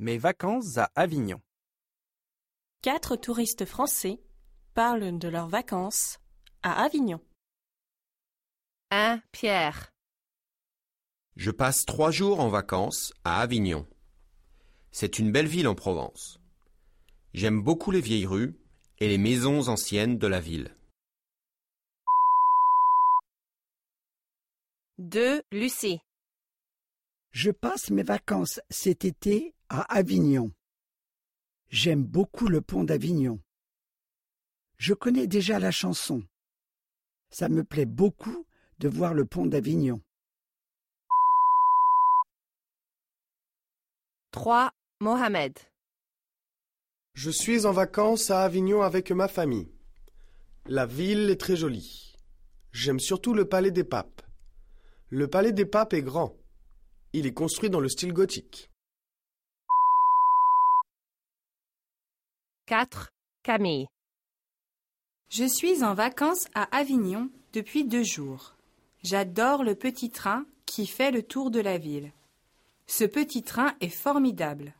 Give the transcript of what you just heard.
Mes vacances à Avignon. Quatre touristes français parlent de leurs vacances à Avignon. 1. Pierre. Je passe trois jours en vacances à Avignon. C'est une belle ville en Provence. J'aime beaucoup les vieilles rues et les maisons anciennes de la ville. 2. Lucie. Je passe mes vacances cet été à Avignon. J'aime beaucoup le pont d'Avignon. Je connais déjà la chanson. Ça me plaît beaucoup de voir le pont d'Avignon. 3. Mohamed. Je suis en vacances à Avignon avec ma famille. La ville est très jolie. J'aime surtout le palais des papes. Le palais des papes est grand. Il est construit dans le style gothique. 4. Camille. Je suis en vacances à Avignon depuis deux jours. J'adore le petit train qui fait le tour de la ville. Ce petit train est formidable.